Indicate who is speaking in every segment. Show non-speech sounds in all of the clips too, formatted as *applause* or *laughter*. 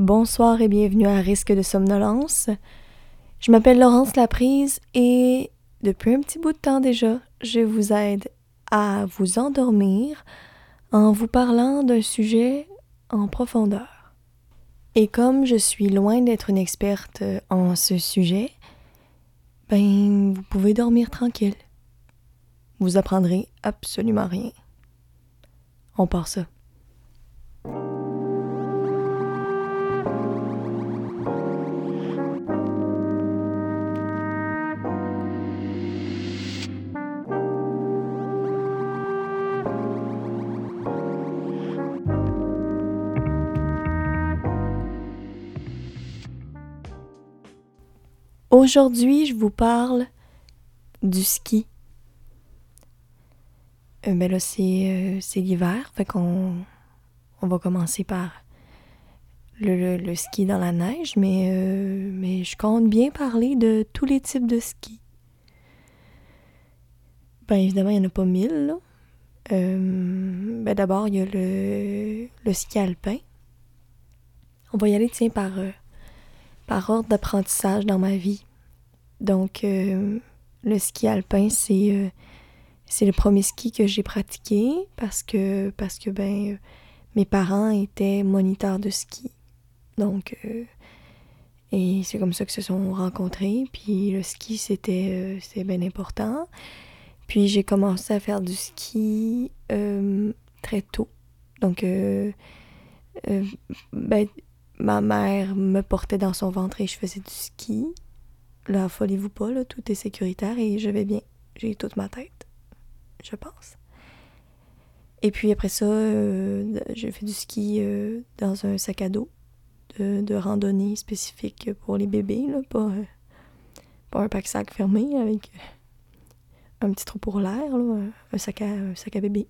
Speaker 1: Bonsoir et bienvenue à Risque de somnolence. Je m'appelle Laurence Laprise et depuis un petit bout de temps déjà, je vous aide à vous endormir en vous parlant d'un sujet en profondeur. Et comme je suis loin d'être une experte en ce sujet, ben vous pouvez dormir tranquille. Vous apprendrez absolument rien. On part ça. Aujourd'hui, je vous parle du ski. Euh, ben là, c'est, euh, l'hiver, fait qu'on on va commencer par le, ski dans la neige, mais, euh, mais je compte bien parler de tous les types de ski. Ben évidemment, il n'y en a pas mille, là. ben d'abord, il y a le ski alpin. On va y aller, tiens, par, par ordre d'apprentissage dans ma vie. Donc, euh, le ski alpin, c'est euh, c'est le premier ski que j'ai pratiqué parce que, parce que ben, mes parents étaient moniteurs de ski. Donc, euh, et c'est comme ça que se sont rencontrés. Puis le ski, c'était c'est bien important. Puis j'ai commencé à faire du ski très tôt. Donc, ben, ma mère me portait dans son ventre et je faisais du ski. Là, affolez-vous pas, tout est sécuritaire et je vais bien. J'ai toute ma tête, je pense. Et puis après ça, euh, j'ai fait du ski euh, dans un sac à dos de, randonnée spécifique pour les bébés, là, pas, euh, pas un pack-sac fermé avec un petit trou pour l'air, un sac à, un sac à bébé.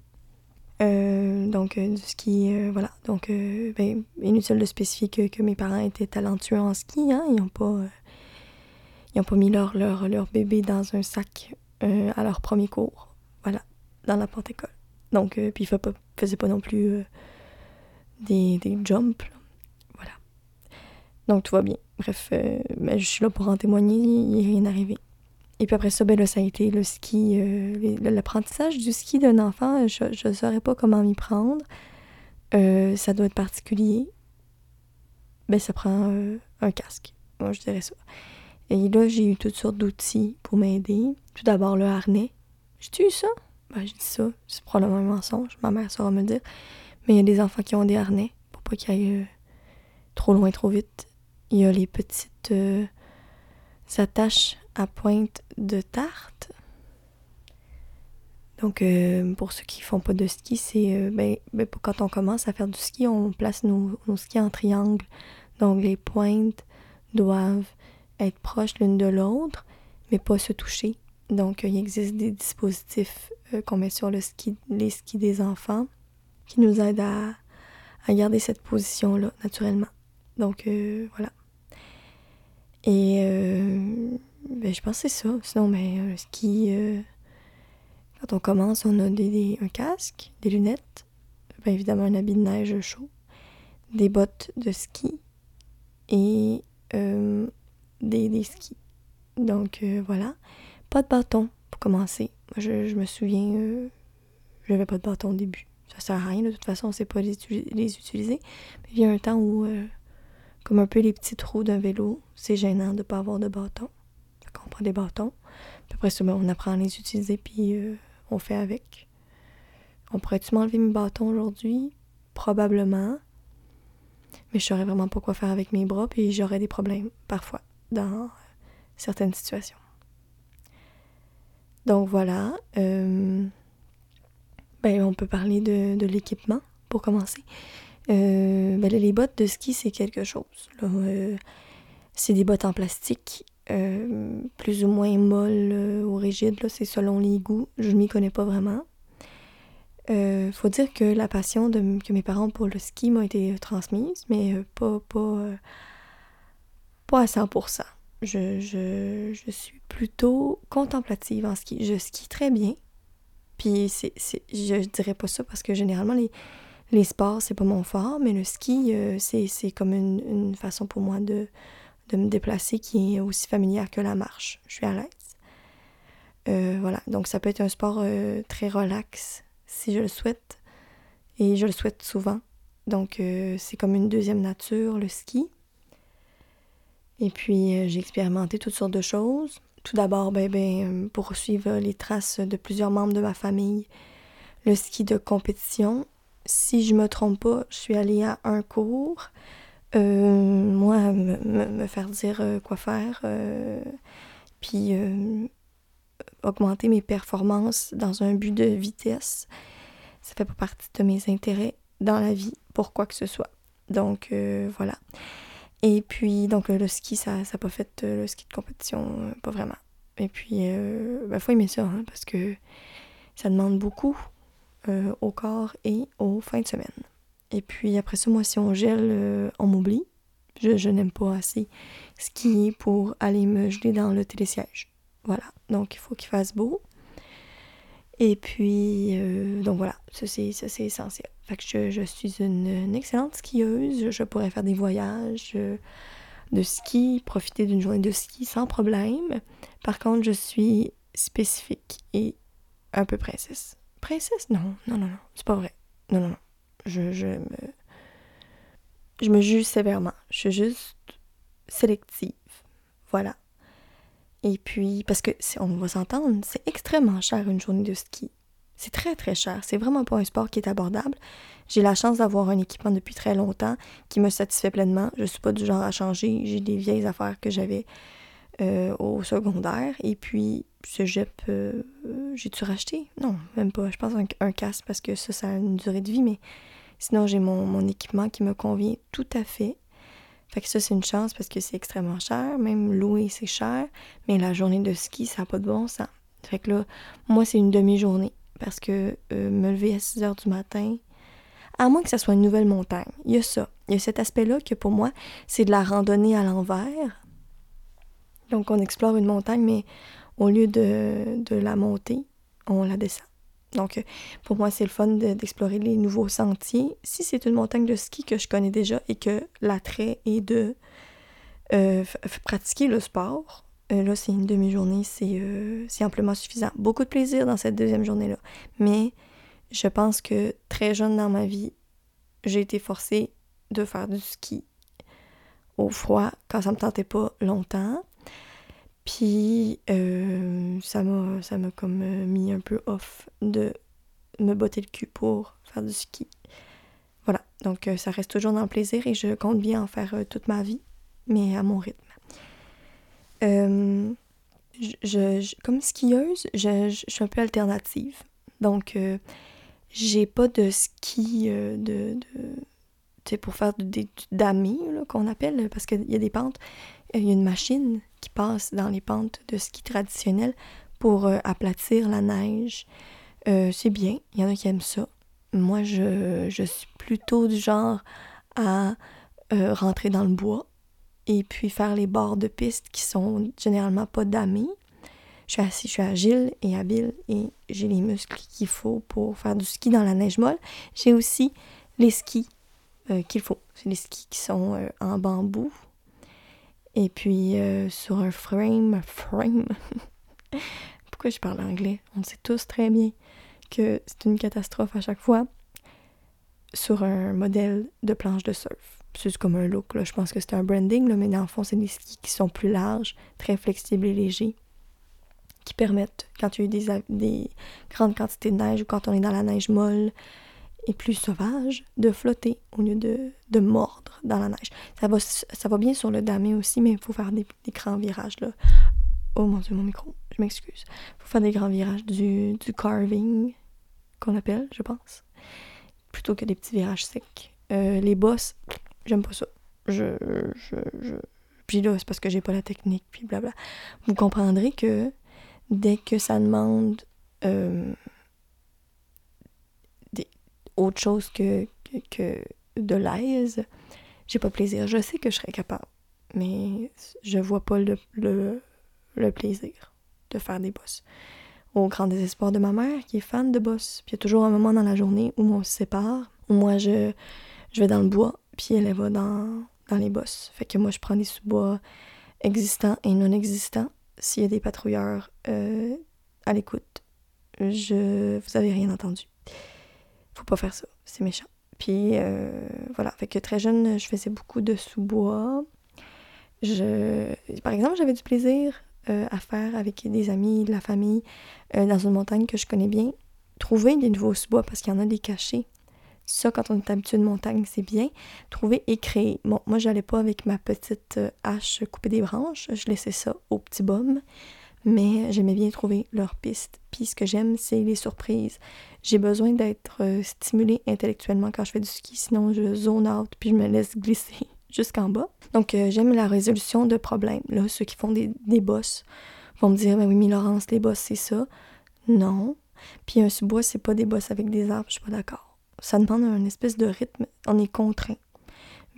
Speaker 1: Donc, du ski, voilà. Donc, ben, inutile de spécifier que, que, mes parents étaient talentueux en ski, hein. Ils n'ont pas ils n'ont pas mis leur, leur, leur, bébé dans un sac euh, à leur premier cours. Voilà, dans la porte-école. Donc, euh, puis ils ne faisaient pas non plus euh, des, des jumps. Voilà. Donc, tout va bien. Bref, mais je suis là pour en témoigner, il n'est rien arrivé. Et puis après ça, ben là, ça a été le ski, l'apprentissage du ski d'un enfant. Je ne saurais pas comment m'y prendre. ça doit être particulier. Ben, ça prend un casque. Moi, je dirais ça. Et là, j'ai eu toutes sortes d'outils pour m'aider. Tout d'abord, le harnais. J'ai-tu eu ça? Ben, je dis ça. C'est probablement un mensonge. Ma mère saura me dire. Mais il y a des enfants qui ont des harnais pour pas qu'ils aillent euh, trop loin, trop vite. Il y a les petites euh, attaches à pointe de tarte. Donc, euh, pour ceux qui font pas de ski, c'est ben, ben, quand on commence à faire du ski, on place nos, skis en triangle. Donc, les pointes doivent être proches l'une de l'autre, mais pas se toucher. Donc, il existe des dispositifs euh, qu'on met sur le ski, les skis des enfants qui nous aident à, garder cette position-là, naturellement. Donc, euh, voilà. Et euh, ben, je pense c'est ça. Sinon, ben, un ski, quand on commence, on a des, un casque, des lunettes, bien évidemment un habit de neige chaud, des bottes de ski et des, skis. Donc euh, voilà. Pas de bâton pour commencer. Je, je me souviens, euh, je n'avais pas de bâton au début. Ça sert à rien, de toute façon, on sait pas les, utiliser. Mais il y a un temps où, euh, comme un peu les petits trous d'un vélo, c'est gênant de ne pas avoir de bâton. On prend des bâtons. Puis après ça, ben, on apprend à les utiliser, puis on fait avec. On pourrait-tu m'enlever mes bâtons aujourd'hui? Probablement. Mais je saurais vraiment pas quoi faire avec mes bras, puis j'aurais des problèmes, parfois dans certaines situations. Donc voilà, euh, ben, on peut parler de, l'équipement pour commencer. Euh, ben, les bottes de ski, c'est quelque chose. Euh, c'est des bottes en plastique, plus ou moins molles ou rigides, c'est selon les goûts. Je ne m'y connais pas vraiment. Il faut dire que la passion que mes parents pour le ski m'a été transmise, mais pas, pas, pas à 100%. Je, je, je, suis plutôt contemplative en ski. Je skie très bien. Puis c'est, je dirais pas ça parce que généralement, les, les sports, c'est pas mon fort, mais le ski, euh, c'est comme une, façon pour moi de, de, me déplacer qui est aussi familière que la marche. Je suis à l'aise. Euh, voilà, donc ça peut être un sport euh, très relax si je le souhaite. Et je le souhaite souvent. Donc c'est comme une deuxième nature, le ski. Et puis j'ai expérimenté toutes sortes de choses. Tout d'abord, ben, ben, pour suivre les traces de plusieurs membres de ma famille, le ski de compétition si je me trompe pas, je suis allée à un cours. Euh, moi, me, faire dire euh, quoi faire, euh, puis augmenter mes performances dans un but de vitesse, ça fait pas partie de mes intérêts dans la vie pour quoi que ce soit. Donc voilà. Et puis, donc le ski, ça n'a pas fait le ski de compétition, pas vraiment. Et puis, il ben, faut aimer ça, hein, parce que ça demande beaucoup au corps et aux fins de semaine. Et puis après ça, moi, si on gèle, euh, on m'oublie. Je, n'aime pas assez skier pour aller me geler dans le télésiège. Voilà, donc il faut qu'il fasse beau. Et puis, euh, donc voilà, ça c'est, essentiel. Fait que je, je suis une, excellente skieuse. Je pourrais faire des voyages de ski, profiter d'une journée de ski sans problème. Par contre, je suis spécifique et un peu princesse. Princesse? Non, non, non, non. C'est pas vrai. Non, non, non. Je, je me. Je me juge sévèrement. Je suis juste sélective. Voilà. Et puis, parce que, on va s'entendre, c'est extrêmement cher une journée de ski. C'est très, très cher. C'est vraiment pas un sport qui est abordable. J'ai la chance d'avoir un équipement depuis très longtemps qui me satisfait pleinement. Je suis pas du genre à changer. J'ai des vieilles affaires que j'avais euh, au secondaire. Et puis, ce Jep, euh, j'ai-tu racheté? Non, même pas. Je pense un, un casque parce que ça, ça a une durée de vie, mais sinon, j'ai mon, mon, équipement qui me convient tout à fait. Fait que ça, c'est une chance parce que c'est extrêmement cher. Même louer, c'est cher. Mais la journée de ski, ça n'a pas de bon sens. Fait que là, moi, c'est une demi-journée. Parce que euh, me lever à 6 heures du matin, à moins que ça soit une nouvelle montagne, il y a ça. Il y a cet aspect-là que pour moi, c'est de la randonnée à l'envers. Donc, on explore une montagne, mais au lieu de, la monter, on la descend. Donc, pour moi, c'est le fun d'explorer les nouveaux sentiers. Si c'est une montagne de ski que je connais déjà et que l'attrait est de euh, pratiquer le sport, euh, là, c'est une demi-journée, euh, c'est amplement suffisant. Beaucoup de plaisir dans cette deuxième journée-là. Mais je pense que très jeune dans ma vie, j'ai été forcée de faire du ski au froid quand ça me tentait pas longtemps. Puis euh, ça m'a ça comme euh, mis un peu off de me botter le cul pour faire du ski. Voilà, donc euh, ça reste toujours dans le plaisir et je compte bien en faire toute ma vie, mais à mon rythme. Je, comme skieuse, je, je, suis un peu alternative. Donc, j'ai pas de ski de, de pour faire des d'amis qu'on appelle, parce qu'il y a des pentes. Il y a une machine qui passe dans les pentes de ski traditionnel pour euh, aplatir la neige. Euh, c'est bien, il y en a qui aiment ça. Moi, je, suis plutôt du genre à euh, rentrer dans le bois et puis faire les bords de piste qui sont généralement pas. Je assez, je suis agile et habile et j'ai les muscles qu'il faut pour faire du ski dans la neige molle. J'ai aussi les skis qu'il faut. C'est les skis qui sont en bambou et puis euh, sur un frame, frame. *laughs* Pourquoi je parle anglais? On sait tous très bien que c'est une catastrophe à chaque fois. Sur un modèle de planche de surf. C'est comme un look, là. je pense que c'est un branding, là, mais dans le fond, c'est des skis qui sont plus larges, très flexibles et légers, qui permettent, quand il y a des, des grandes quantités de neige ou quand on est dans la neige molle, et plus sauvage de flotter au lieu de, de mordre dans la neige. Ça va, ça va bien sur le damé aussi, mais il faut faire des, grands virages là. Oh mon dieu, mon micro, je m'excuse. Il faut faire des grands virages du, du carving, qu'on appelle, je pense, plutôt que des petits virages secs. Euh, les bosses, j'aime pas ça. Je, je, je... Puis là, c'est parce que j'ai pas la technique, puis blabla. Vous comprendrez que dès que ça demande euh, autre chose que, que, de l'aise, j'ai pas plaisir. Je sais que je serais capable, mais je vois pas le, le, plaisir de faire des bosses. Au grand désespoir de ma mère, qui est fan de boss. Puis il y a toujours un moment dans la journée où on se sépare, moi, je, je vais dans le bois, puis elle, elle va dans, dans les bosses. Fait que moi, je prends des sous-bois existants et non existants. S'il y a des patrouilleurs euh, à l'écoute, je vous avez rien entendu. Faut pas faire ça, c'est méchant. Puis euh, voilà, fait que très jeune, je faisais beaucoup de sous-bois. Je... Par exemple, j'avais du plaisir euh, à faire avec des amis, de la famille, dans une montagne que je connais bien. Trouver des nouveaux sous-bois parce qu'il y en a des cachés. Ça, quand on est habitué de montagne, c'est bien. Trouver et créer. Bon, moi, j'allais pas avec ma petite euh, hache couper des branches. Je laissais ça au petit bum. Mais j'aimais bien trouver leurs pistes. Puis ce que j'aime, c'est les surprises. J'ai besoin d'être euh, stimulée intellectuellement quand je fais du ski, sinon je zone out puis je me laisse glisser *laughs* jusqu'en bas. Donc euh, j'aime la résolution de problèmes. Là, ceux qui font des, des bosses vont me dire, ben oui, mais Laurence, les bosses, c'est ça. Non. Puis un sous-bois, c'est pas des bosses avec des arbres, je suis pas d'accord ça demande un espèce de rythme, on est contraint.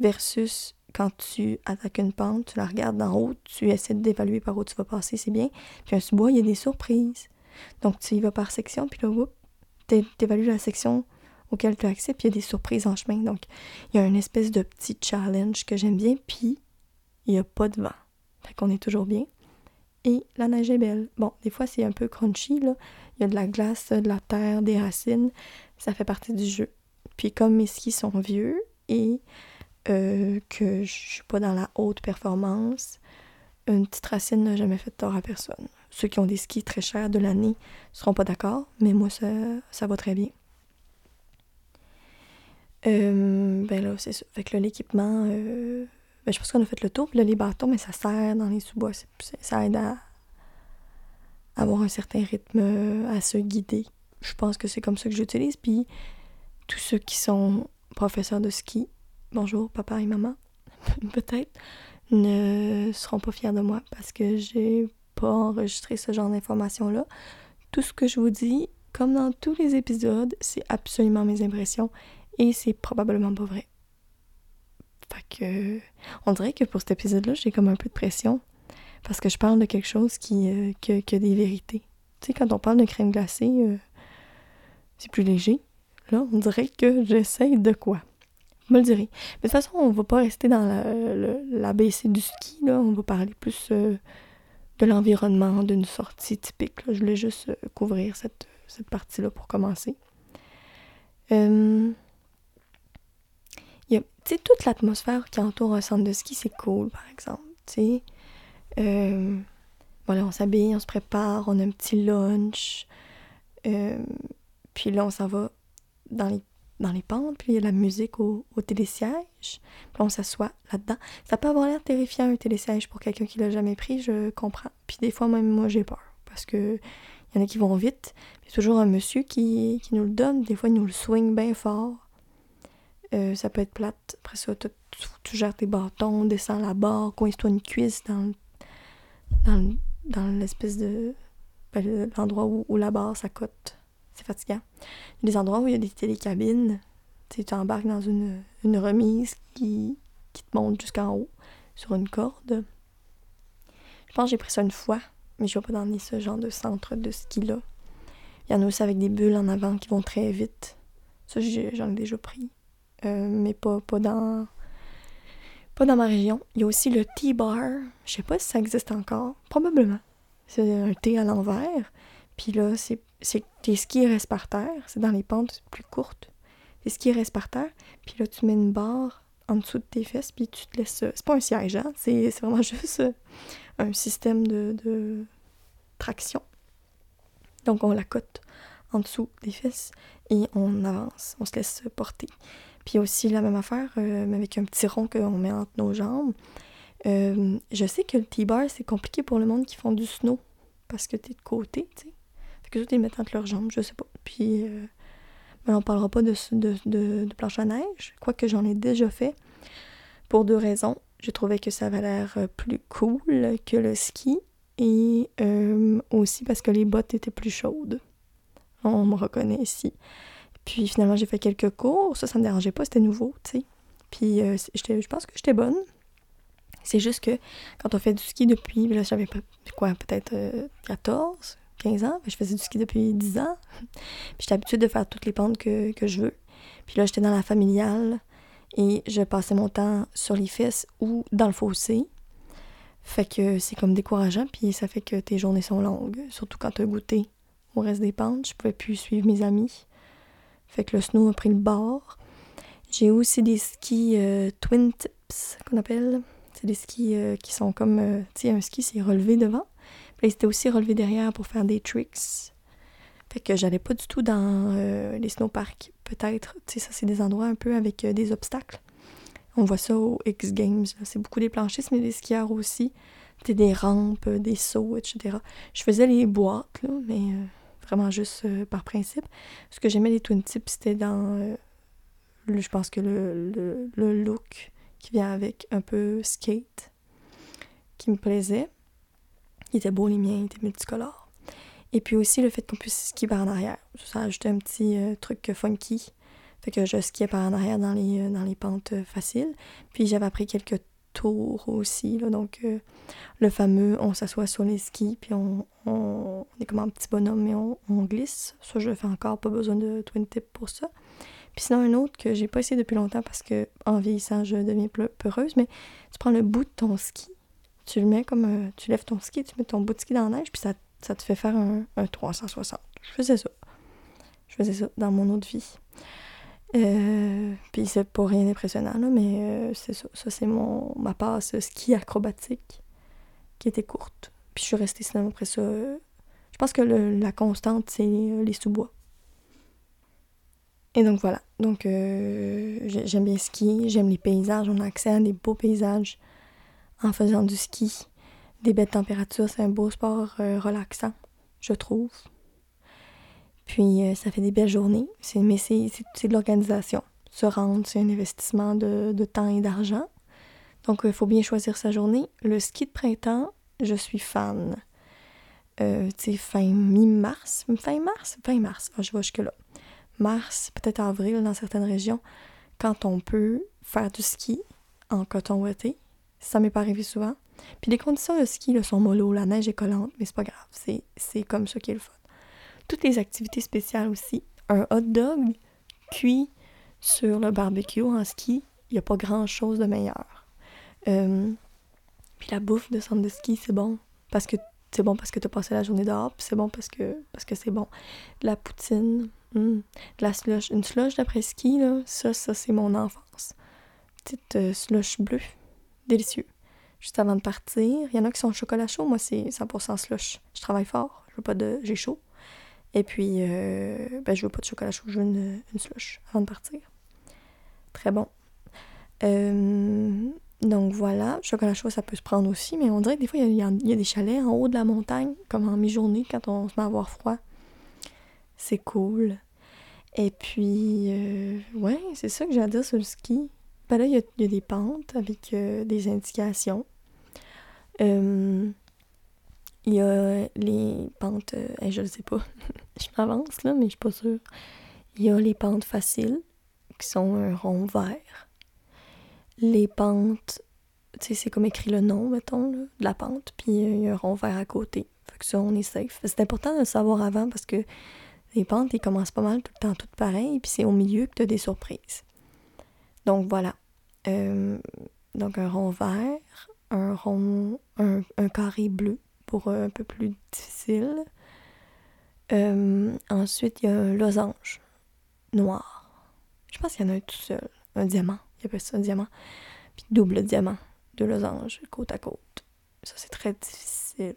Speaker 1: Versus quand tu attaques une pente, tu la regardes d'en haut, tu essaies d'évaluer par où tu vas passer, c'est bien. Puis un sous-bois, il y a des surprises. Donc tu y vas par section, puis là, tu évalues la section auquel tu as accès, puis il y a des surprises en chemin. Donc il y a une espèce de petit challenge que j'aime bien, puis il n'y a pas de vent. Fait qu'on est toujours bien. Et la neige est belle. Bon, des fois c'est un peu crunchy, là. Il y a de la glace, de la terre, des racines ça fait partie du jeu. Puis comme mes skis sont vieux et euh, que je suis pas dans la haute performance, une petite racine n'a jamais fait tort à personne. Ceux qui ont des skis très chers de l'année seront pas d'accord, mais moi ça, ça va très bien. Euh, ben là, c'est ça. Fait que l'équipement, euh, ben, je pense qu'on a fait le tour. Puis là, les bâtons, mais ça sert dans les sous-bois. Ça aide à avoir un certain rythme, à se guider je pense que c'est comme ça que j'utilise. Puis tous ceux qui sont professeurs de ski, bonjour papa et maman, *laughs* peut-être, ne seront pas fiers de moi parce que j'ai pas enregistré ce genre d'informations-là. Tout ce que je vous dis, comme dans tous les épisodes, c'est absolument mes impressions et c'est probablement pas vrai. Fait que, on dirait que pour cet épisode-là, j'ai comme un peu de pression parce que je parle de quelque chose qui, euh, a des vérités. Tu sais, quand on parle de crème glacée, euh, c'est plus léger. Là, on dirait que j'essaye de quoi? Me le direz. Mais de toute façon, on va pas rester dans l'ABC du ski, là. On va parler plus euh, de l'environnement, d'une sortie typique. Je voulais juste euh, couvrir cette, partie-là pour commencer. Euh, tu sais, toute l'atmosphère qui entoure un centre de ski, c'est cool, par exemple. Voilà, on s'habille, on se prépare, on a un petit lunch. Puis là, on s'en va dans les, dans les pentes, puis il y a la musique au, au télésiège. Puis on s'assoit là-dedans. Ça peut avoir l'air terrifiant, un télésiège, pour quelqu'un qui l'a jamais pris, je comprends. Puis des fois, même moi, j'ai peur. Parce que il y en a qui vont vite. Il y a toujours un monsieur qui, qui nous le donne. Des fois, il nous le swing bien fort. Euh, ça peut être plate. Après ça, tu, tu, gères tes bâtons, descends la barre, coince-toi une cuisse dans, dans, dans l'espèce de. Ben, l'endroit où, où la barre s'accote c'est fatigant. Il y a des endroits où il y a des télécabines. Tu embarques dans une, remise qui, qui te monte jusqu'en haut sur une corde. Je pense que j'ai pris ça une fois, mais je vais pas dans ce genre de centre de ski-là. Il y en a aussi avec des bulles en avant qui vont très vite. Ça, j'en ai, déjà pris. Euh, mais pas, pas dans. Pas dans ma région. Il y a aussi le T-bar. Je sais pas si ça existe encore. Probablement. C'est un T à l'envers. Puis là, c'est c'est tes skis restent par terre, c'est dans les pentes plus courtes. Tes skis restent par terre, puis là, tu mets une barre en dessous de tes fesses, puis tu te laisses. C'est pas un siège, hein? C'est vraiment *laughs* juste euh, un système de, traction. Donc, on la cote en dessous des fesses et on avance, on se laisse porter. Puis aussi la même affaire, euh, mais avec un petit rond qu'on met entre nos jambes. Euh, je sais que le T-bar, c'est compliqué pour le monde qui font du snow parce que t'es de côté, tu sais que les mettent entre leurs jambes, je sais pas. Puis, euh, on parlera pas de, de, planche à neige, quoique j'en ai déjà fait, pour deux raisons. Je trouvais que ça avait l'air euh, plus cool que le ski, et euh, aussi parce que les bottes étaient plus chaudes. On me reconnaît ici. Puis finalement, j'ai fait quelques cours, ça, ça me dérangeait pas, c'était nouveau, tu sais. Puis je pense que j'étais bonne. C'est juste que quand on fait du ski depuis, là, j'avais quoi, peut-être 14, 15 ans. Je faisais du ski depuis 10 ans. Puis j'étais habituée de faire toutes les pentes que, je veux. Puis là, j'étais dans la familiale et je passais mon temps sur les fesses ou dans le fossé. Fait que c'est comme décourageant, puis ça fait que tes journées sont longues, surtout quand tu as goûté au reste des pentes. Je pouvais plus suivre mes amis. Fait que le snow a pris le bord. J'ai aussi des skis euh, twin tips qu'on appelle. C'est des skis euh, qui sont comme, euh, tu sais, un ski c'est relevé devant. Puis c'était aussi relevé derrière pour faire des tricks. Fait que j'allais pas du tout dans les snowparks. Peut-être, tu sais, ça c'est des endroits un peu avec des obstacles. On voit ça aux X Games. C'est beaucoup des planchistes, mais des skieurs aussi. C'était des rampes, des sauts, etc. Je faisais les boîtes, là, mais vraiment juste par principe. Ce que j'aimais les twin tips, c'était dans je pense que le, look qui vient avec un peu skate, qui me plaisait. Il était beau, les miens, il était multicolores. Et puis aussi le fait qu'on puisse skier par en arrière. Ça a ajouté un petit euh, truc funky. Fait que je skiais par en arrière dans les, euh, dans les pentes euh, faciles. Puis j'avais appris quelques tours aussi. Là, donc le fameux on s'assoit sur les skis, puis on, on, est comme un petit bonhomme et on, on glisse. Ça, je le fais encore, pas besoin de twin tip pour ça. Puis sinon, un autre que j'ai pas essayé depuis longtemps parce que en vieillissant, je deviens peureuse, mais tu prends le bout de ton ski, tu le mets comme. Euh, tu lèves ton ski, tu mets ton bout de ski dans la neige, puis ça, te fait faire un, 360. Je faisais ça. Je faisais ça dans mon autre vie. Euh, puis c'est pas rien d'impressionnant, là, mais euh, c'est ça. Ça, c'est mon ma passe ski acrobatique qui était courte. Puis je suis restée sinon après ça. je pense que la constante, c'est les sous-bois. Et donc voilà. Donc j'aime bien skier, j'aime les paysages. On a accès à des beaux paysages en faisant du ski. Des belles températures, c'est un beau sport euh, relaxant, je trouve. Puis euh, ça fait des belles journées. Mais c'est de l'organisation. Se rendre, c'est un investissement de, temps et d'argent. Donc il faut bien choisir sa journée. Le ski de printemps, je suis fan. tu sais, fin mi-mars. Fin mars? Fin mars. Ah, je vois jusque-là mars, peut-être avril dans certaines régions, quand on peut faire du ski en coton ouaté. Ça m'est pas arrivé souvent. Puis les conditions de ski là, sont mollo, la neige est collante, mais c'est pas grave, c'est comme ça qui est le fun. Toutes les activités spéciales aussi. Un hot dog cuit sur le barbecue en ski, il n'y a pas grand-chose de meilleur. Euh, puis la bouffe de centre de ski, c'est bon. Parce que c'est bon parce que tu as passé la journée dehors, puis c'est bon parce que parce que c'est bon. la poutine, Hmm. la slush. Une slush d'après-ski, là, ça, ça, c'est mon enfance. Petite euh, slush bleue. Délicieux. Juste avant de partir. Il y en a qui sont au chocolat chaud. Moi, c'est 100% slush. Je travaille fort. Je veux pas de... J'ai chaud. Et puis, euh, ben, je veux pas de chocolat chaud. Je veux une, slush avant de partir. Très bon. Euh, donc voilà, chocolat chaud, ça peut se prendre aussi, mais on dirait que des fois, il y, a, des chalets en haut de la montagne, comme en mi-journée, quand on se met à avoir froid c'est cool. Et puis, euh, ouais, c'est ça que j'adore sur le ski. Là, il y, a, des pentes avec euh, des indications. Euh, il y a les pentes, je ne sais pas, *laughs* je m'avance là, mais je suis pas sûre. Il y a les pentes faciles, qui sont un rond vert. Les pentes, tu sais, c'est comme écrit le nom, mettons, de la pente, puis il y a un rond vert à côté. Fait que ça, on est safe. C'est important de le savoir avant parce que les pentes, ils commencent pas mal tout le temps toutes pareilles, puis c'est au milieu que tu as des surprises. Donc voilà. Euh, donc un rond vert, un rond, un, carré bleu pour un peu plus difficile. Euh, ensuite, il y a un losange noir. Je pense qu'il y en a un tout seul. Un diamant. Il appelle ça un diamant. Puis double diamant. Deux losanges côte à côte. Ça, c'est très difficile.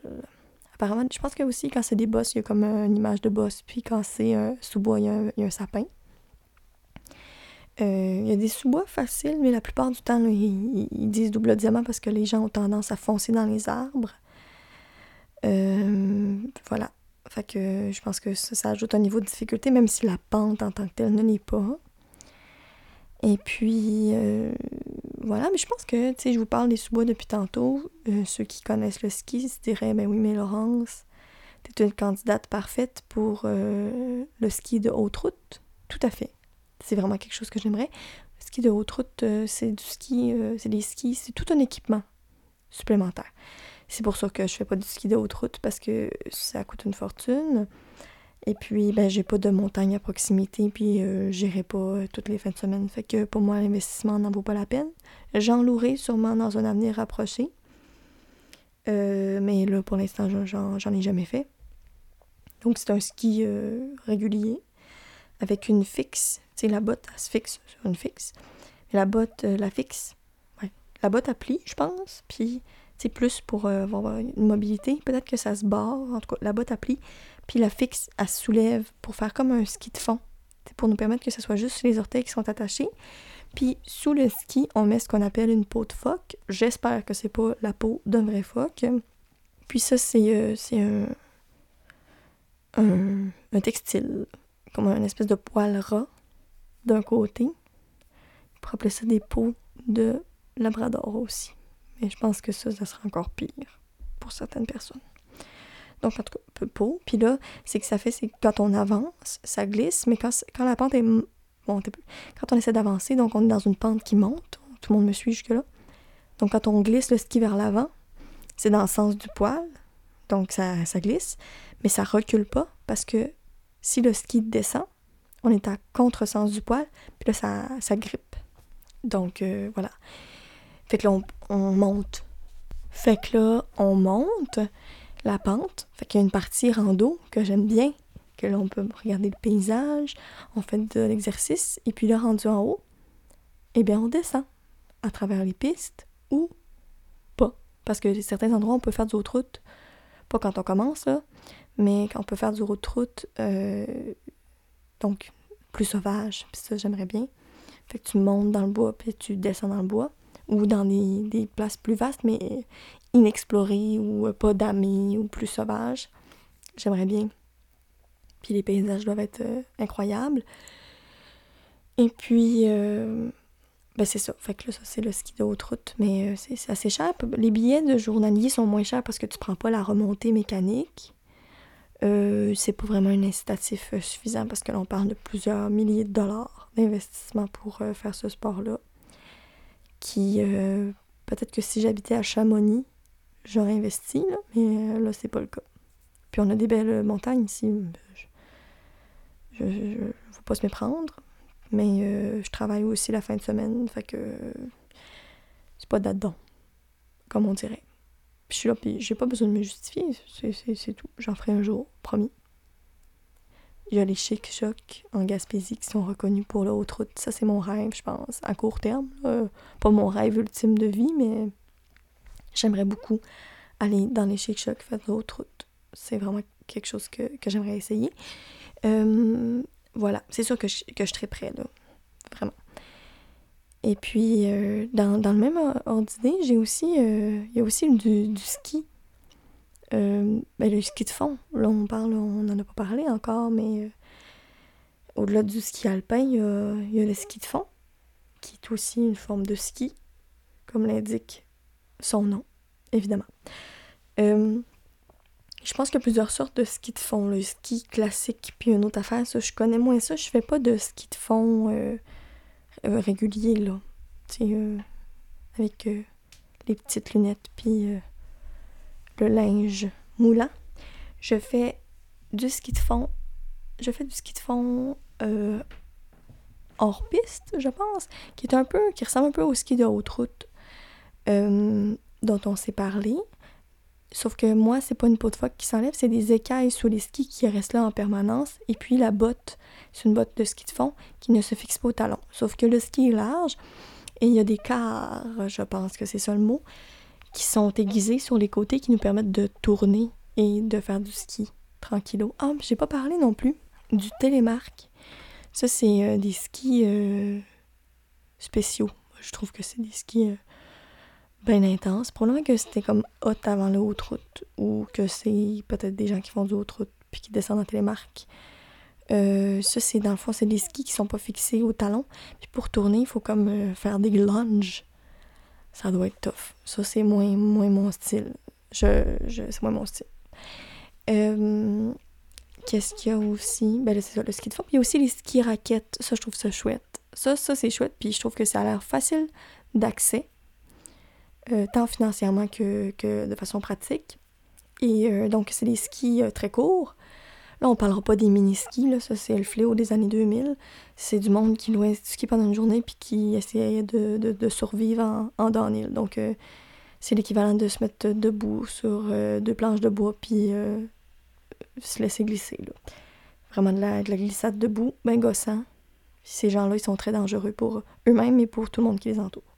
Speaker 1: Apparemment, je pense que aussi quand c'est des bosses, il y a comme une image de boss. Puis quand c'est euh, sous-bois, il, y, a un sapin. Euh, il y a des sous-bois faciles, mais la plupart du temps, ils, disent double diamant parce que les gens ont tendance à foncer dans les arbres. Euh, voilà. Fait que je pense que ça, ça, ajoute un niveau de difficulté, même si la pente en tant que telle ne l'est pas. Et puis, voilà, mais je pense que, tu sais, je vous parle des sous-bois depuis tantôt. Euh, ceux qui connaissent le ski se diraient, ben oui, mais Laurence, t'es une candidate parfaite pour euh, le ski de haute route. Tout à fait. C'est vraiment quelque chose que j'aimerais. Le ski de haute route, euh, c'est du ski, c'est des skis, c'est tout un équipement supplémentaire. C'est pour ça que je fais pas du ski de haute route parce que ça coûte une fortune. Et puis, ben, j'ai pas de montagne à proximité, puis euh, j'irai pas euh, toutes les fins de semaine. Fait que pour moi, l'investissement n'en vaut pas la peine. J'en louerai sûrement dans un avenir rapproché. Euh, mais là, pour l'instant, j'en ai jamais fait. Donc, c'est un ski régulier avec une fixe. Tu la botte, elle se fixe sur une fixe. La botte, la fixe. La botte applique, je pense. Puis, c'est plus pour avoir une mobilité. Peut-être que ça se barre. En tout cas, la botte applique. Puis la fixe, elle se soulève pour faire comme un ski de fond. Pour nous permettre que ce soit juste les orteils qui sont attachés. Puis sous le ski, on met ce qu'on appelle une peau de phoque. J'espère que c'est pas la peau d'un vrai phoque. Puis ça, c'est euh, un, un, textile, comme un espèce de poil ras d'un côté. On pourrait appeler ça des peaux de labrador aussi. Mais je pense que ça, ça sera encore pire pour certaines personnes. Donc, en tout cas, peau. Puis là, c'est que ça fait, c'est que quand on avance, ça glisse, mais quand, la pente est. Bon, quand on essaie d'avancer, donc on est dans une pente qui monte. Tout le monde me suit jusque-là. Donc, quand on glisse le ski vers l'avant, c'est dans le sens du poil. Donc, ça, ça glisse. Mais ça recule pas parce que si le ski descend, on est à contresens du poil, puis là, ça, ça grippe. Donc, euh, voilà. Fait que là, on, on monte. Fait que là, on monte la pente. Fait qu'il y a une partie rando que j'aime bien, que là on peut regarder le paysage, on fait de l'exercice, et puis là rendu en haut, eh bien on descend à travers les pistes ou pas. Parce que certains endroits on peut faire du route, pas quand on commence là, mais quand on peut faire du route, euh, donc plus sauvage, puis ça j'aimerais bien. Fait que tu montes dans le bois, puis tu descends dans le bois ou dans des, places plus vastes, mais inexplorées ou pas d'amis ou plus sauvages. J'aimerais bien. Puis les paysages doivent être euh, incroyables. Et puis, euh, ben c'est ça. Fait que là, ça, c'est le ski de haute route, mais euh, c'est assez cher. Les billets de journalier sont moins chers parce que tu prends pas la remontée mécanique. C'est pas vraiment un incitatif suffisant parce que l'on parle de plusieurs milliers de dollars d'investissement pour faire ce sport-là qui euh, peut-être que si j'habitais à Chamonix, j'aurais investi, là, mais euh, là, c'est pas le cas. Puis on a des belles montagnes ici. Je, ne faut pas se méprendre, mais euh, je travaille aussi la fin de semaine, fait que c'est pas d'adon, comme on dirait. Puis je suis là, puis j'ai pas besoin de me justifier, c'est tout. J'en ferai un jour, promis. Il y a les Chic Chocs en Gaspésie qui sont reconnus pour la haute route. Ça, c'est mon rêve, je pense, à court terme. Pas mon rêve ultime de vie, mais j'aimerais beaucoup aller dans les Chic Chocs faire de haute route. C'est vraiment quelque chose que, j'aimerais essayer. Euh, voilà, c'est sûr que je, que je là. Vraiment. Et puis, euh, dans, le même ordre j'ai aussi, euh, il y a aussi du, ski euh, ben, le ski de fond, là on parle, on n'en a pas parlé encore, mais au-delà du ski alpin, il y, a, le ski de fond, qui est aussi une forme de ski, comme l'indique son nom, évidemment. Je pense qu'il y a plusieurs sortes de ski de fond. Le ski classique, puis une autre affaire, ça, je connais moins ça. Je fais pas de ski de fond régulier, là. Tu sais, avec les petites lunettes, puis le linge moulant. Je fais du ski de fond. Je fais du ski de fond euh, hors piste, je pense, qui est un peu, qui ressemble un peu au ski de haute route euh, dont on s'est parlé. Sauf que moi, c'est pas une peau de phoque qui s'enlève, c'est des écailles sous les skis qui restent là en permanence. Et puis la botte, c'est une botte de ski de fond qui ne se fixe pas au talon. Sauf que le ski est large et il y a des quarts, je pense que c'est ça le mot, qui sont aiguisés sur les côtés qui nous permettent de tourner et de faire du ski tranquillo. Ah, j'ai pas parlé non plus du télémarque. Ça, c'est euh, des skis euh, spéciaux. Je trouve que c'est des skis euh, bien intenses. Probablement que c'était comme hot avant le haute route ou que c'est peut-être des gens qui font du haute route puis qui descendent en télémarque. ça, c'est dans le fond, c'est des skis qui sont pas fixés au talon. Puis pour tourner, il faut comme faire des lunges ça doit être tough. Ça, c'est moins, moins mon style. Je, je, c'est moins mon style. Euh, qu'est-ce qu'il y a aussi? Ben c'est ça, le ski de fond. Puis il y a aussi les skis raquettes. Ça, je trouve ça chouette. Ça, ça, c'est chouette. Puis je trouve que ça a l'air facile d'accès, euh, tant financièrement que, de façon pratique. Et euh, donc, c'est des skis très courts. Là, on parlera pas des mini-skis, là, ça c'est le fléau des années 2000. C'est du monde qui louait ski pendant une journée puis qui essayait de, survivre en, en downhill. Donc, euh, c'est l'équivalent de se mettre debout sur euh, deux planches de bois puis euh, se laisser glisser. Là. Vraiment de la, de la glissade debout, ben gossant. ces gens-là, ils sont très dangereux pour eux-mêmes et pour tout le monde qui les entoure.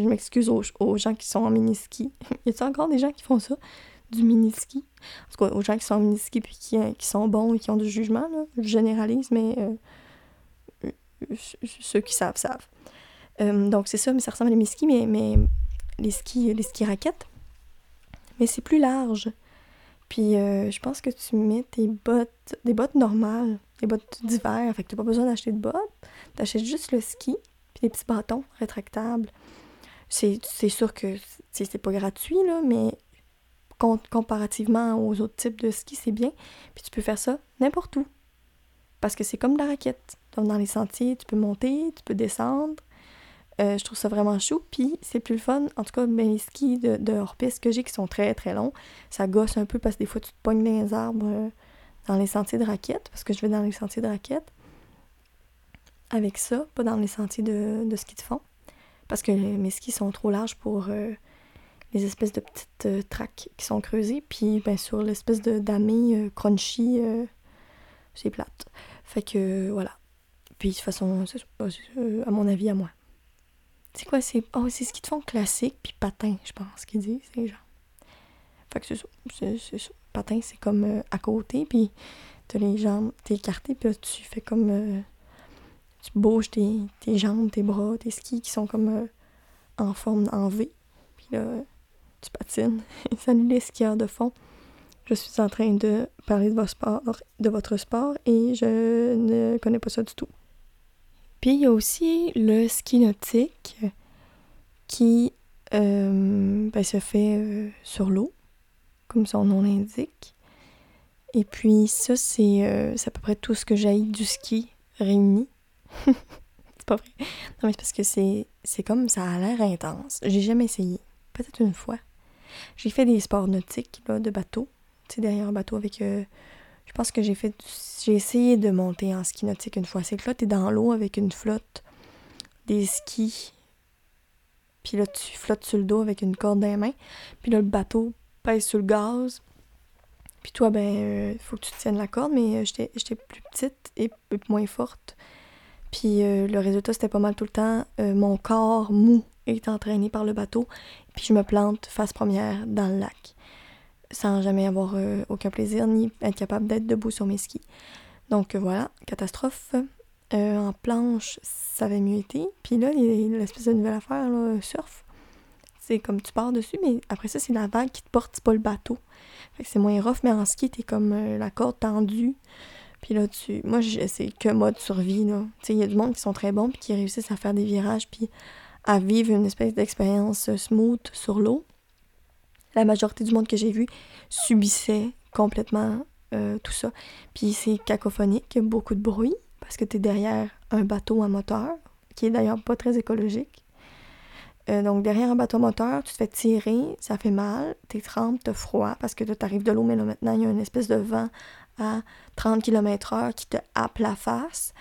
Speaker 1: Je m'excuse aux, gens qui sont en mini-ski. *laughs* y a-t-il encore des gens qui font ça? du mini-ski? En tout cas, aux gens qui sont en mini-ski puis qui, euh, qui, sont bons et qui ont du jugement, là. je généralise, mais euh, ceux qui savent, savent. Euh, donc c'est ça, mais ça ressemble à des mini-skis, mais, mais les skis, les skis raquettes. Mais c'est plus large. Puis je pense que tu mets tes bottes, des bottes normales, des bottes d'hiver, fait que t'as pas besoin d'acheter de bottes. T'achètes juste le ski, puis des petits bâtons rétractables. C'est sûr que c'est pas gratuit, là, mais comparativement aux autres types de ski, c'est bien. Puis tu peux faire ça n'importe où. Parce que c'est comme de la raquette. Donc dans les sentiers, tu peux monter, tu peux descendre. Euh, je trouve ça vraiment chou. Puis c'est plus le fun. En tout cas, ben, les skis de, hors-piste que j'ai qui sont très très longs, ça gosse un peu parce que des fois tu te pognes dans les arbres euh, dans les sentiers de raquette. Parce que je vais dans les sentiers de raquette. Avec ça, pas dans les sentiers de, de ski de fond. Parce que mes skis sont trop larges pour. Euh, les espèces de petites euh, qui sont creusées. Puis, bien sûr, l'espèce de damé euh, crunchy, euh, c'est plate. Fait que, voilà. Puis, de toute façon, c'est à mon avis, à moi. C'est quoi, c'est... Oh, c'est ce qu'ils te font classique, puis patin, je pense qu'ils disent, ces gens. Fait que c'est ça. C'est, ça. Patin, c'est comme à côté, puis t'as les jambes, t'es écarté, puis là, tu fais comme... tu bouges tes, tes, jambes, tes bras, tes skis qui sont comme en forme, en V. Puis là, tu patines. Salut les skieurs de fond. Je suis en train de parler de votre sport, et je ne connais pas ça du tout. Puis il y a aussi le ski nautique qui euh, ben, se fait euh, sur l'eau, comme son nom l'indique. Et puis ça, c'est euh, à peu près tout ce que j'ai du ski réuni. *laughs* c'est pas vrai. Non, mais c'est parce que c'est comme ça a l'air intense. J'ai jamais essayé. Peut-être une fois. J'ai fait des sports nautiques, là, de bateau. Tu sais, derrière un bateau avec. Euh, je pense que j'ai fait. J'ai essayé de monter en ski nautique une fois. C'est que là, t'es dans l'eau avec une flotte, des skis. Puis là, tu flottes sur le dos avec une corde dans les mains. Puis là, le bateau pèse sur le gaz. Puis toi, ben, euh, faut que tu tiennes la corde, mais euh, j'étais plus petite et moins forte. Puis le résultat, c'était pas mal tout le temps. mon corps mou est entraîné par le bateau puis je me plante face première dans le lac, sans jamais avoir euh, aucun plaisir ni être capable d'être debout sur mes skis. Donc euh, voilà, catastrophe. Euh, en planche, ça avait mieux été. Puis là, l'espèce de nouvelle affaire, là, surf, c'est comme tu pars dessus, mais après ça, c'est la vague qui te porte, c'est pas le bateau. Fait que c'est moins rough, mais en ski, t'es comme la corde tendue. Puis là, tu... moi, c'est que mode survie, là. Tu sais, il y a du monde qui sont très bons, puis qui réussissent à faire des virages, puis à vivre une espèce d'expérience smooth sur l'eau. La majorité du monde que j'ai vu subissait complètement euh, tout ça. Puis c'est cacophonique, beaucoup de bruit parce que tu es derrière un bateau à moteur, qui est d'ailleurs pas très écologique. Euh, donc derrière un bateau moteur, tu te fais tirer, ça fait mal, t'es trempes, t'as froid parce que tu arrives de l'eau, mais là maintenant il y a une espèce de vent à 30 km/h qui te happe la face.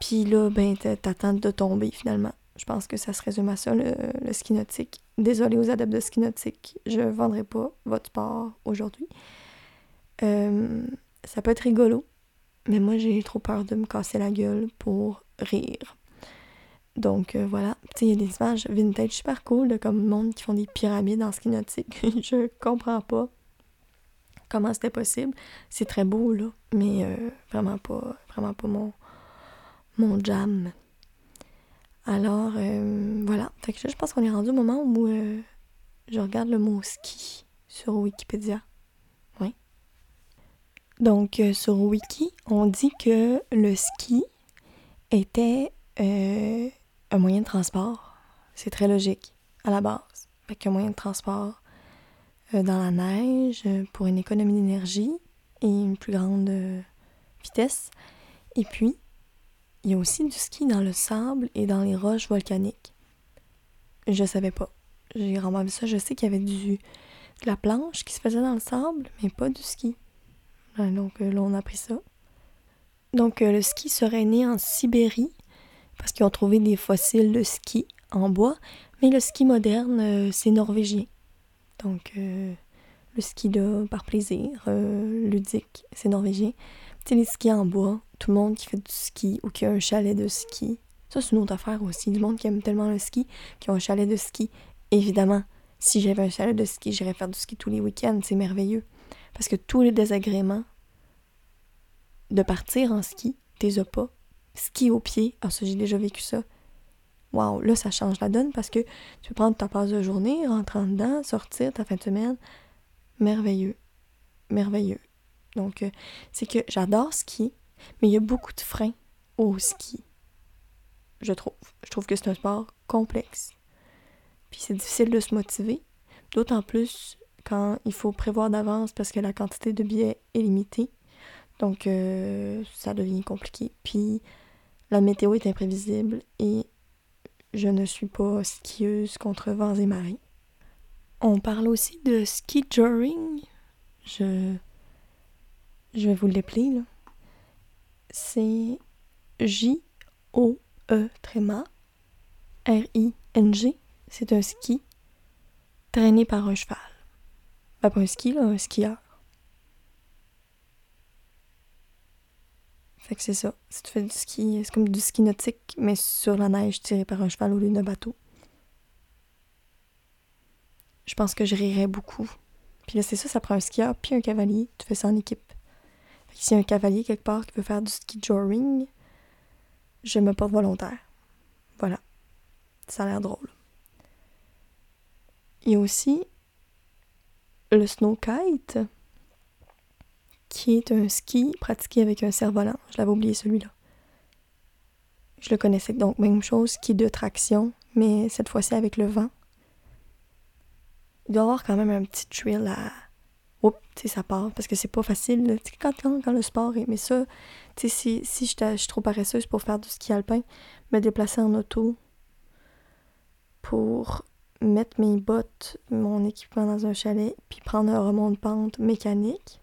Speaker 1: Puis là, ben, t'attends de tomber finalement. Je pense que ça se résume à ça, le, ski nautique. Désolé aux adeptes de ski nautique, je vendrai pas votre sport aujourd'hui. Euh, ça peut être rigolo, mais moi j'ai trop peur de me casser la gueule pour rire. Donc euh, voilà, il y a des images vintage super cool de comme monde qui font des pyramides en ski nautique. *laughs* je comprends pas comment c'était possible. C'est très beau là, mais euh, vraiment pas vraiment pas mon mon jam. Alors, euh, voilà. Que je pense qu'on est rendu au moment où euh, je regarde le mot ski sur Wikipédia. Oui. Donc, euh, sur Wiki, on dit que le ski était un moyen de transport. C'est très logique, à la base. Fait qu'un moyen de transport dans la neige pour une économie d'énergie et une plus grande vitesse. Et puis, il y a aussi du ski dans le sable et dans les roches volcaniques. Je savais pas. J'ai vu ça. Je sais qu'il y avait de la planche qui se faisait dans le sable, mais pas du ski. Donc là, on a appris ça. Donc le ski serait né en Sibérie parce qu'ils ont trouvé des fossiles de ski en bois, mais le ski moderne, c'est norvégien. Donc le ski là, par plaisir, ludique, c'est norvégien. Tu les skis en bois, tout le monde qui fait du ski ou qui a un chalet de ski. Ça, c'est une autre affaire aussi. Du monde qui aime tellement le ski, qui a un chalet de ski. Évidemment, si j'avais un chalet de ski, j'irais faire du ski tous les week-ends. C'est merveilleux. Parce que tous les désagréments de partir en ski, t'es as pas. Ski au pied, ah ça j'ai déjà vécu ça. Waouh, là ça change la donne parce que tu peux prendre ta passe de journée, rentrer dedans, sortir ta fin de semaine. Merveilleux. Merveilleux. Donc, euh, c'est que j'adore ski, mais il y a beaucoup de freins au ski. Je trouve. Je trouve que c'est un sport complexe. Puis c'est difficile de se motiver. D'autant plus quand il faut prévoir d'avance parce que la quantité de billets est limitée. Donc, euh, ça devient compliqué. Puis, la météo est imprévisible et je ne suis pas skieuse contre vents et marées. On parle aussi de ski joring. Je je vais vous l'appeler, là. C'est J-O-E tréma R-I-N-G. C'est un ski traîné par un cheval. Ben, pas un ski, là, un skieur. Fait que c'est ça. Si tu fais du ski, c'est comme du ski nautique, mais sur la neige tiré par un cheval au lieu d'un bateau. Je pense que je rirais beaucoup. Puis là, c'est ça, ça prend un skieur puis un cavalier. Tu fais ça en équipe. S'il y a un cavalier quelque part qui veut faire du ski joring, je me porte volontaire. Voilà. Ça a l'air drôle. Il y a aussi le snow kite, qui est un ski pratiqué avec un cerf-volant. Je l'avais oublié celui-là. Je le connaissais donc même chose, ski de traction, mais cette fois-ci avec le vent. Il doit y avoir quand même un petit thrill à, oups, tu sais, ça part. Parce que c'est pas facile. Quand, quand, quand, le sport est. Mais ça, tu sais, si, si je suis trop paresseuse pour faire du ski alpin, me déplacer en auto pour mettre mes bottes, mon équipement dans un chalet, puis prendre un remont de pente mécanique.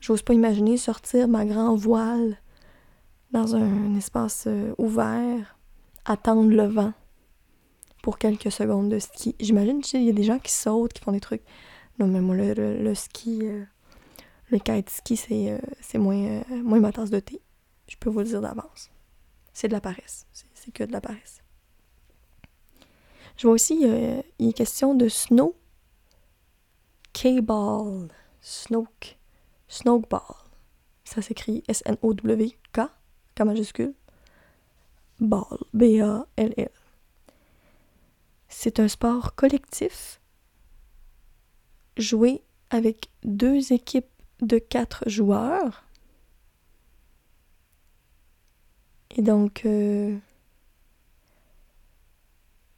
Speaker 1: J'ose pas imaginer sortir ma grand voile dans un espace euh, ouvert, attendre le vent pour quelques secondes de ski. J'imagine qu'il y a des gens qui sautent, qui font des trucs. Non, mais moi, le, ski, euh, le kite ski, c'est euh, moins, euh, moins ma tasse de thé. Je peux vous le dire d'avance. C'est de la paresse. C'est que de la paresse. Je vois aussi, il est question de snow K-ball. Snoke. Snowball. Ça s'écrit S-N-O-W-K, K majuscule. Ball. B-A-L-L. C'est un sport collectif jouer avec deux équipes de quatre joueurs. Et donc, euh,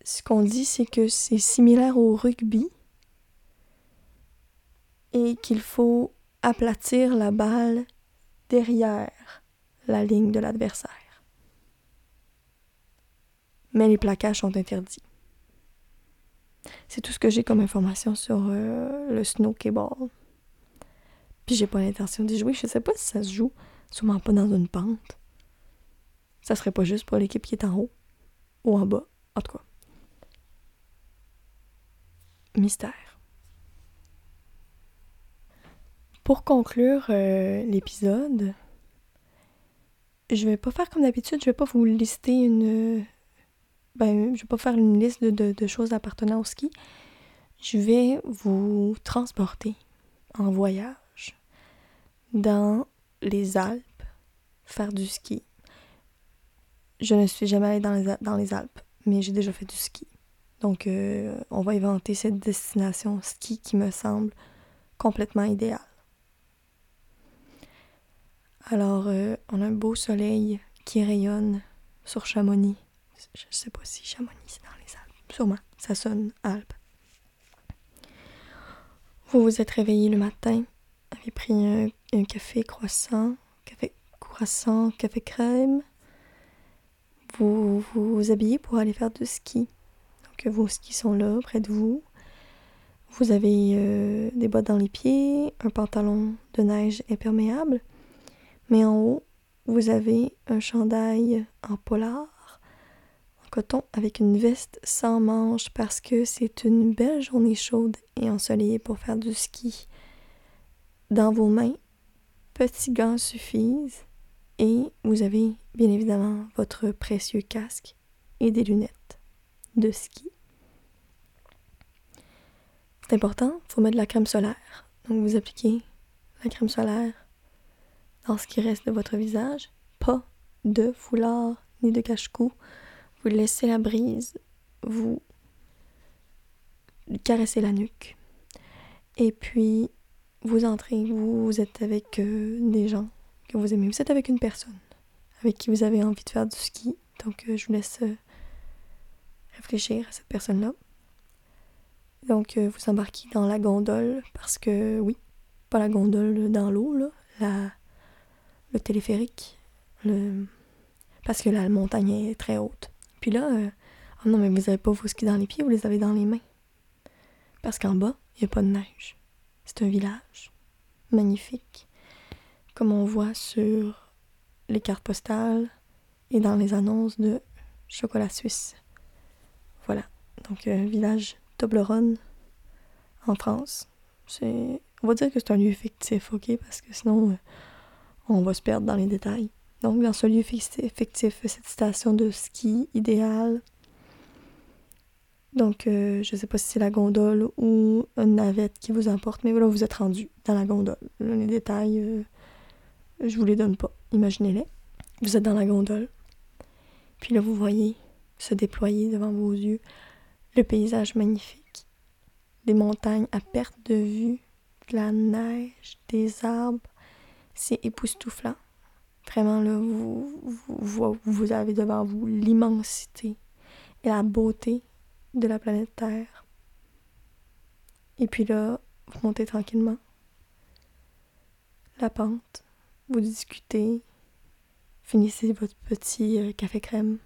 Speaker 1: ce qu'on dit, c'est que c'est similaire au rugby et qu'il faut aplatir la balle derrière la ligne de l'adversaire. Mais les plaquages sont interdits. C'est tout ce que j'ai comme information sur euh, le snowball. Puis j'ai pas l'intention d'y jouer. Je sais pas si ça se joue. Sûrement pas dans une pente. Ça serait pas juste pour l'équipe qui est en haut ou en bas. En tout cas. Mystère. Pour conclure euh, l'épisode, je vais pas faire comme d'habitude, je vais pas vous lister une ben, je vais pas faire une liste de, choses appartenant au ski. Je vais vous transporter en voyage dans les Alpes, faire du ski. Je ne suis jamais allée dans les, Alpes, mais j'ai déjà fait du ski. Donc, euh, on va inventer cette destination ski qui me semble complètement idéale. Alors, euh, on a un beau soleil qui rayonne sur Chamonix. Je sais pas si Chamonix c'est dans les Alpes. Sûrement, ça sonne Alpes. Vous vous êtes réveillé le matin, avez pris un, café croissant, café croissant, café crème. Vous, vous habillez pour aller faire du ski. Donc vos skis sont là, près de vous. Vous avez euh, des bottes dans les pieds, un pantalon de neige imperméable, mais en haut, vous avez un chandail en polar, en coton, avec une veste sans manches parce que c'est une belle journée chaude et ensoleillée pour faire du ski. Dans vos mains, petits gants suffisent et vous avez bien évidemment votre précieux casque et des lunettes de ski. C'est important, il faut mettre de la crème solaire. Donc vous appliquez la crème solaire dans ce qui reste de votre visage. Pas de foulard ni de cache-cou. Vous laissez la brise, vous caressez la nuque. Et puis, vous entrez, vous, êtes avec euh, des gens que vous aimez. Vous êtes avec une personne avec qui vous avez envie de faire du ski. Donc, euh, je vous laisse euh, réfléchir à cette personne-là. Donc, vous embarquez dans la gondole parce que, oui, pas la gondole dans l'eau, là, la, le téléphérique, le... parce que la montagne est très haute. Puis là, oh non, mais vous n'avez pas vos skis dans les pieds, vous les avez dans les mains. Parce qu'en bas, il n'y a pas de neige. C'est un village magnifique, comme on voit sur les cartes postales et dans les annonces de chocolat suisse. Voilà, donc un village Toblerone en France. On va dire que c'est un lieu fictif, ok, parce que sinon euh, on va se perdre dans les détails. Donc dans ce lieu fictif, cette station de ski idéale donc, euh, je ne sais pas si c'est la gondole ou une navette qui vous emporte, mais voilà, vous êtes rendu dans la gondole. les détails, euh, je vous les donne pas. Imaginez-les. Vous êtes dans la gondole. Puis là, vous voyez se déployer devant vos yeux le paysage magnifique. Des montagnes à perte de vue, de la neige, des arbres. C'est époustouflant. Vraiment, là, vous, vous, avez devant vous l'immensité et la beauté de la planète Terre. Et puis là, vous montez tranquillement. La pente, vous discutez, finissez votre petit euh, café crème.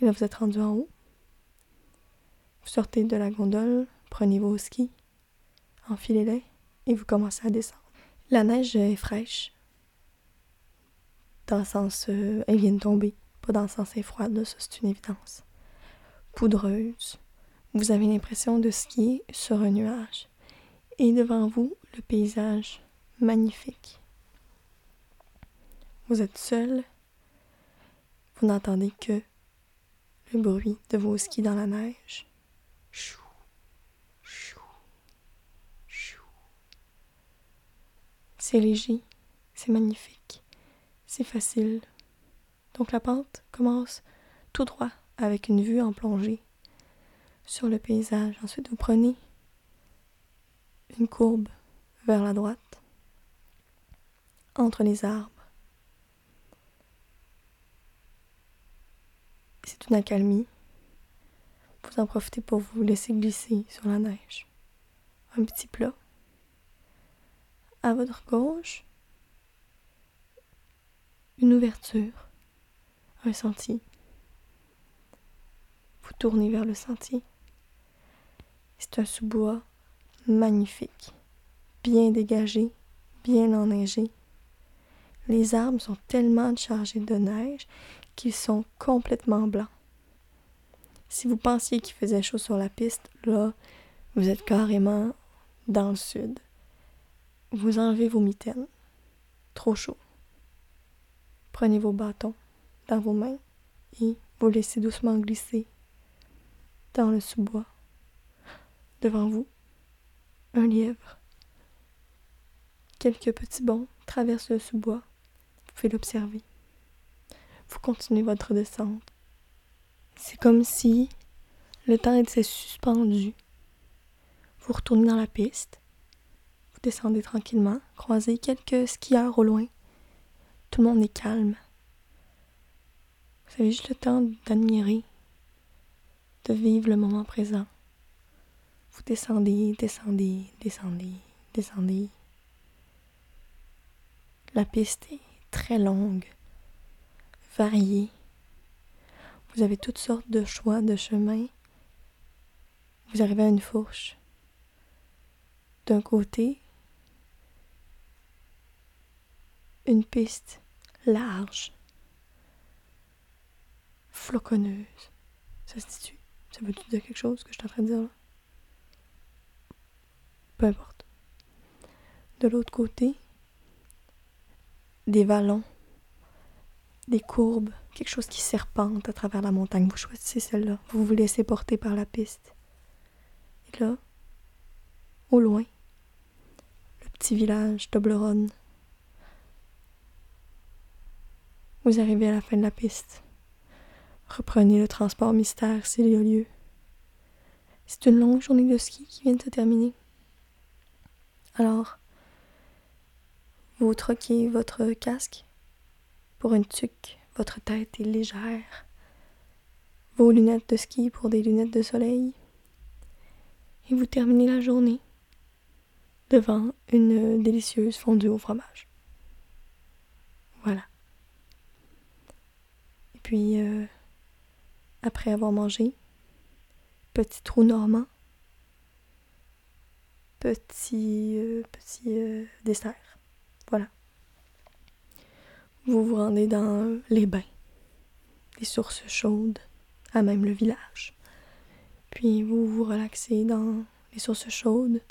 Speaker 1: Et là, vous êtes rendu en haut. Vous sortez de la gondole, prenez vos skis, enfilez-les et vous commencez à descendre. La neige est fraîche. Dans le sens, euh, elle vient de tomber. Pas dans le sens, elle est froide, ça c'est une évidence poudreuse. Vous avez l'impression de skier sur un nuage. Et devant vous, le paysage magnifique. Vous êtes seul. Vous n'entendez que le bruit de vos skis dans la neige. Chou, C'est léger, c'est magnifique, c'est facile. Donc la pente commence tout droit avec une vue en plongée sur le paysage. Ensuite, vous prenez une courbe vers la droite, entre les arbres. C'est une accalmie. Vous en profitez pour vous laisser glisser sur la neige. Un petit plat. À votre gauche, une ouverture, un sentier vous tournez vers le sentier. C'est un sous-bois magnifique, bien dégagé, bien enneigé. Les arbres sont tellement chargés de neige qu'ils sont complètement blancs. Si vous pensiez qu'il faisait chaud sur la piste, là, vous êtes carrément dans le sud. Vous enlevez vos mitaines. Trop chaud. Prenez vos bâtons dans vos mains et vous laissez doucement glisser dans le sous-bois. Devant vous, un lièvre. Quelques petits bonds traversent le sous-bois. Vous pouvez l'observer. Vous continuez votre descente. C'est comme si le temps était suspendu. Vous retournez dans la piste. Vous descendez tranquillement, croisez quelques skieurs au loin. Tout le monde est calme. Vous avez juste le temps d'admirer de vivre le moment présent. Vous descendez, descendez, descendez, descendez. La piste est très longue, variée. Vous avez toutes sortes de choix de chemins. Vous arrivez à une fourche. d'un côté, une piste large, floconneuse. Ça se dit-tu? Ça veut-tu dire quelque chose que je suis en train de dire là? Peu importe. De l'autre côté, des vallons, des courbes, quelque chose qui serpente à travers la montagne. Vous choisissez celle-là. Vous vous laissez porter par la piste. Et là, au loin, le petit village d'Obleron. Vous arrivez à la fin de la piste. Reprenez le transport mystère s'il y a lieu. C'est une longue journée de ski qui vient de se terminer. Alors, vous troquez votre casque pour une tuque. Votre tête est légère. Vos lunettes de ski pour des lunettes de soleil. Et vous terminez la journée devant une délicieuse fondue au fromage. Voilà. Et puis, euh, après avoir mangé, petit trou normand, petit, euh, petit euh, dessert. Voilà. Vous vous rendez dans les bains, les sources chaudes, à même le village. Puis vous vous relaxez dans les sources chaudes.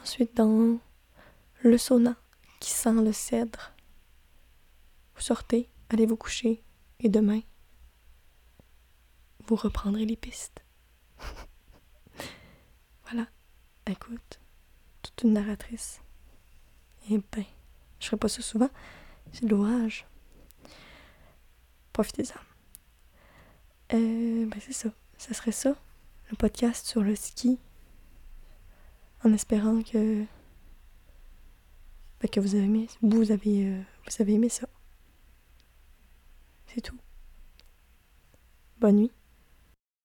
Speaker 1: Ensuite dans le sauna qui sent le cèdre. Vous sortez, allez vous coucher et demain, vous reprendrez les pistes. *laughs* voilà. Écoute, toute une narratrice. Eh ben, je ferai pas ça souvent. C'est de l'orage. Profitez-en. Euh, ben c'est ça. Ça serait ça. Le podcast sur le ski. En espérant que. Ben, que. Vous avez, euh, vous avez aimé ça. C'est tout. Bonne nuit.